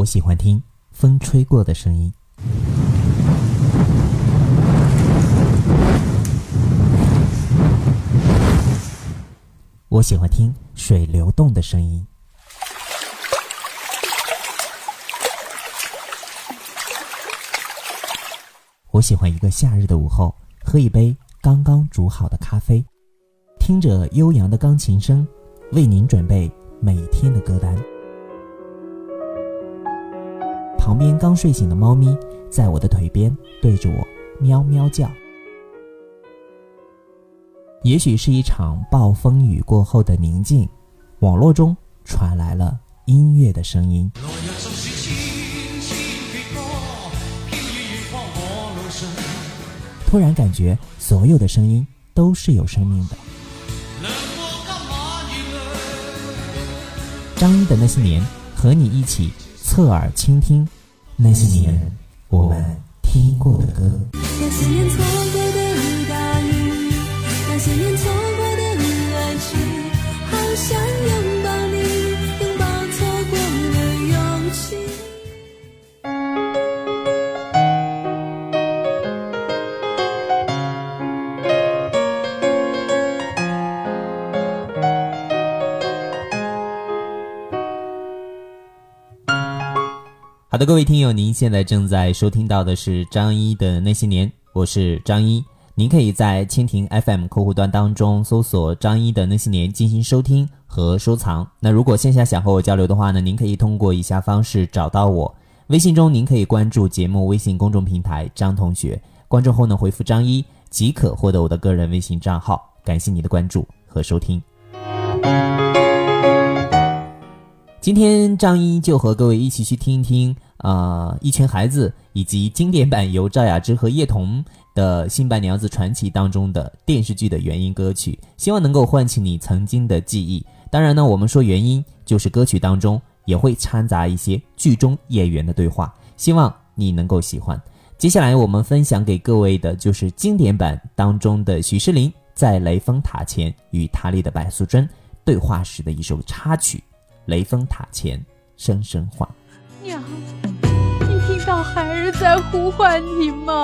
我喜欢听风吹过的声音。我喜欢听水流动的声音。我喜欢一个夏日的午后，喝一杯刚刚煮好的咖啡，听着悠扬的钢琴声，为您准备每天的歌单。旁边刚睡醒的猫咪在我的腿边对着我喵喵叫。也许是一场暴风雨过后的宁静，网络中传来了音乐的声音。突然感觉所有的声音都是有生命的。张一的那些年，和你一起侧耳倾听那些年我们听过的歌。好的，各位听友，您现在正在收听到的是张一的那些年，我是张一。您可以在蜻蜓 FM 客户端当中搜索“张一的那些年”进行收听和收藏。那如果线下想和我交流的话呢，您可以通过以下方式找到我。微信中您可以关注节目微信公众平台“张同学”，关注后呢回复“张一”即可获得我的个人微信账号。感谢你的关注和收听。今天张一就和各位一起去听一听啊、一群孩子以及经典版由赵雅芝和叶童的《新白娘子传奇》当中的电视剧的原音歌曲，希望能够唤起你曾经的记忆。当然呢，我们说原音就是歌曲当中也会掺杂一些剧中演员的对话，希望你能够喜欢。接下来我们分享给各位的就是经典版当中的许诗林在雷峰塔前与塔里的白素贞对话时的一首插曲《雷峰塔前声声唤》。娘，你听到孩儿在呼唤你吗？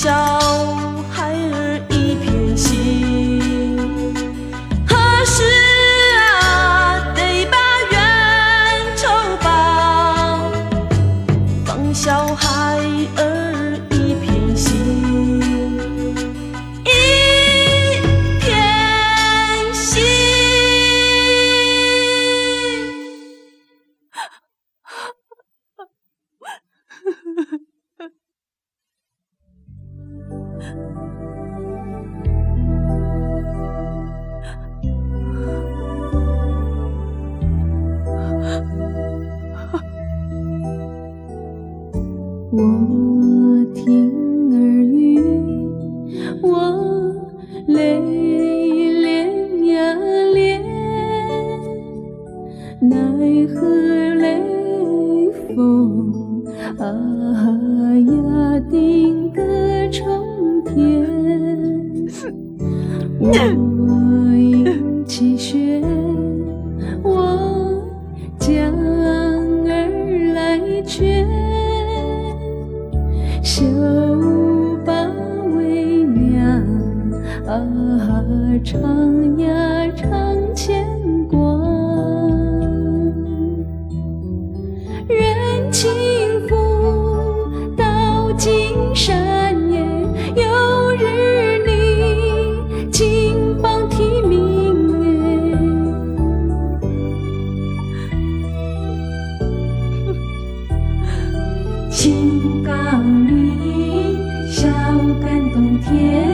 show. 啊，唱呀唱牵挂。人情付到金山也，有日你金榜题名哎，青冈里小感动天。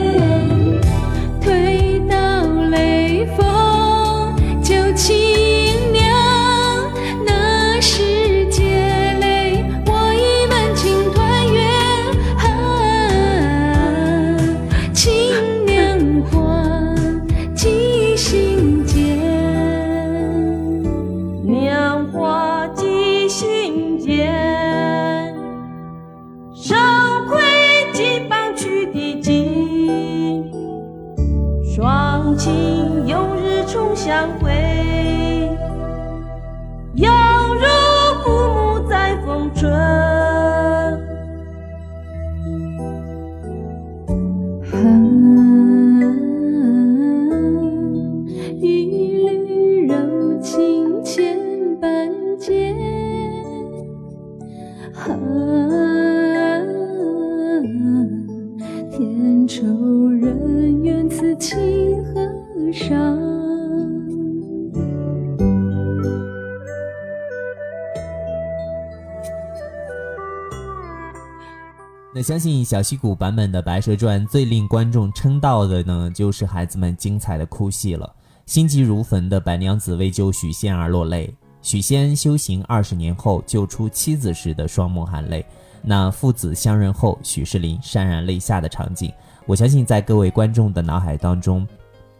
相信小戏骨版本的《白蛇传》最令观众称道的呢，就是孩子们精彩的哭戏了。心急如焚的白娘子为救许仙而落泪，许仙修行二十年后救出妻子时的双目含泪，那父子相认后许仕林潸然泪下的场景，我相信在各位观众的脑海当中，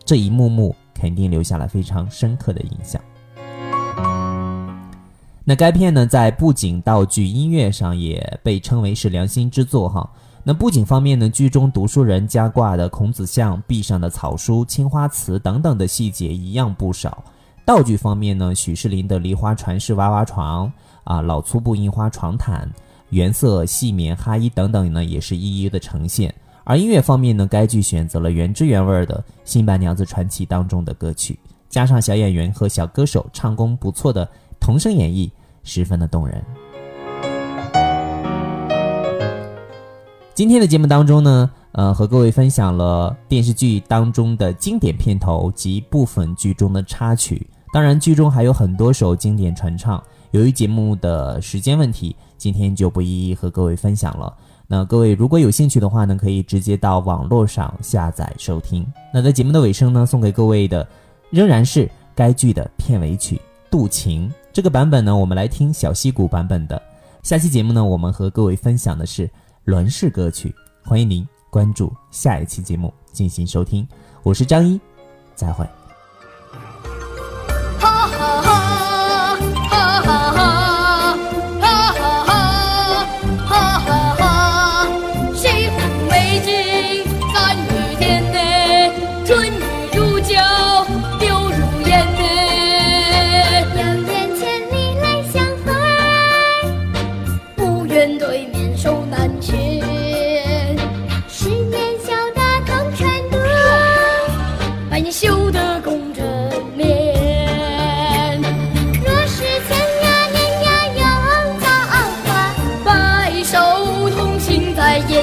这一幕幕肯定留下了非常深刻的印象。那该片呢，在布景、道具、音乐上也被称为是良心之作哈。那布景方面呢，剧中读书人家挂的孔子像、壁上的草书、青花瓷等等的细节一样不少。道具方面呢，许仕林的梨花传世娃娃床啊、老粗布印花床毯、原色细棉哈衣等等呢，也是一一的呈现。而音乐方面呢，该剧选择了原汁原味的《新白娘子传奇》当中的歌曲，加上小演员和小歌手唱功不错的童声演绎，十分的动人。今天的节目当中呢，呃，和各位分享了电视剧当中的经典片头及部分剧中的插曲。当然，剧中还有很多首经典传唱。由于节目的时间问题，今天就不一一和各位分享了。那各位如果有兴趣的话呢，可以直接到网络上下载收听。那在节目的尾声呢，送给各位的仍然是该剧的片尾曲《渡情》。这个版本呢，我们来听小溪谷版本的。下期节目呢，我们和各位分享的是轮式歌曲。欢迎您关注下一期节目进行收听。我是张一，再会。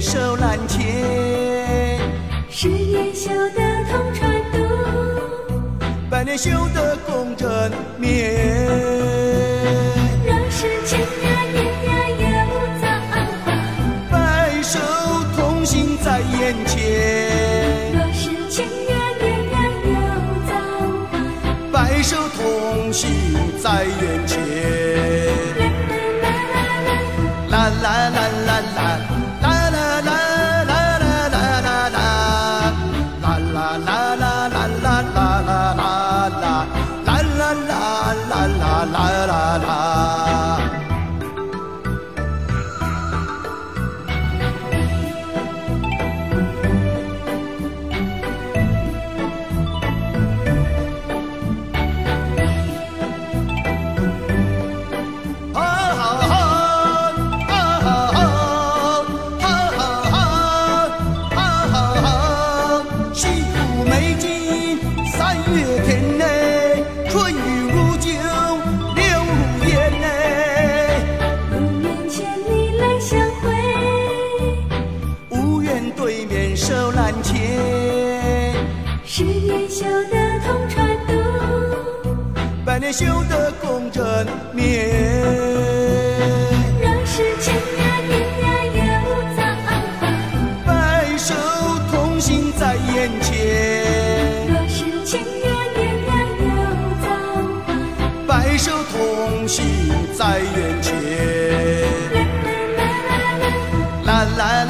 手首蓝天，十年修得同船渡，百年修得共枕眠。若是情呀念呀又在，白首同心在眼前。若是情呀念呀又在，白首同心在眼前。十年修得同船渡，百年修得共枕眠。若是千年呀又造化，白首同心在眼前。若是千年呀又造化，白首同心在眼前。啦啦啦啦啦啦啦。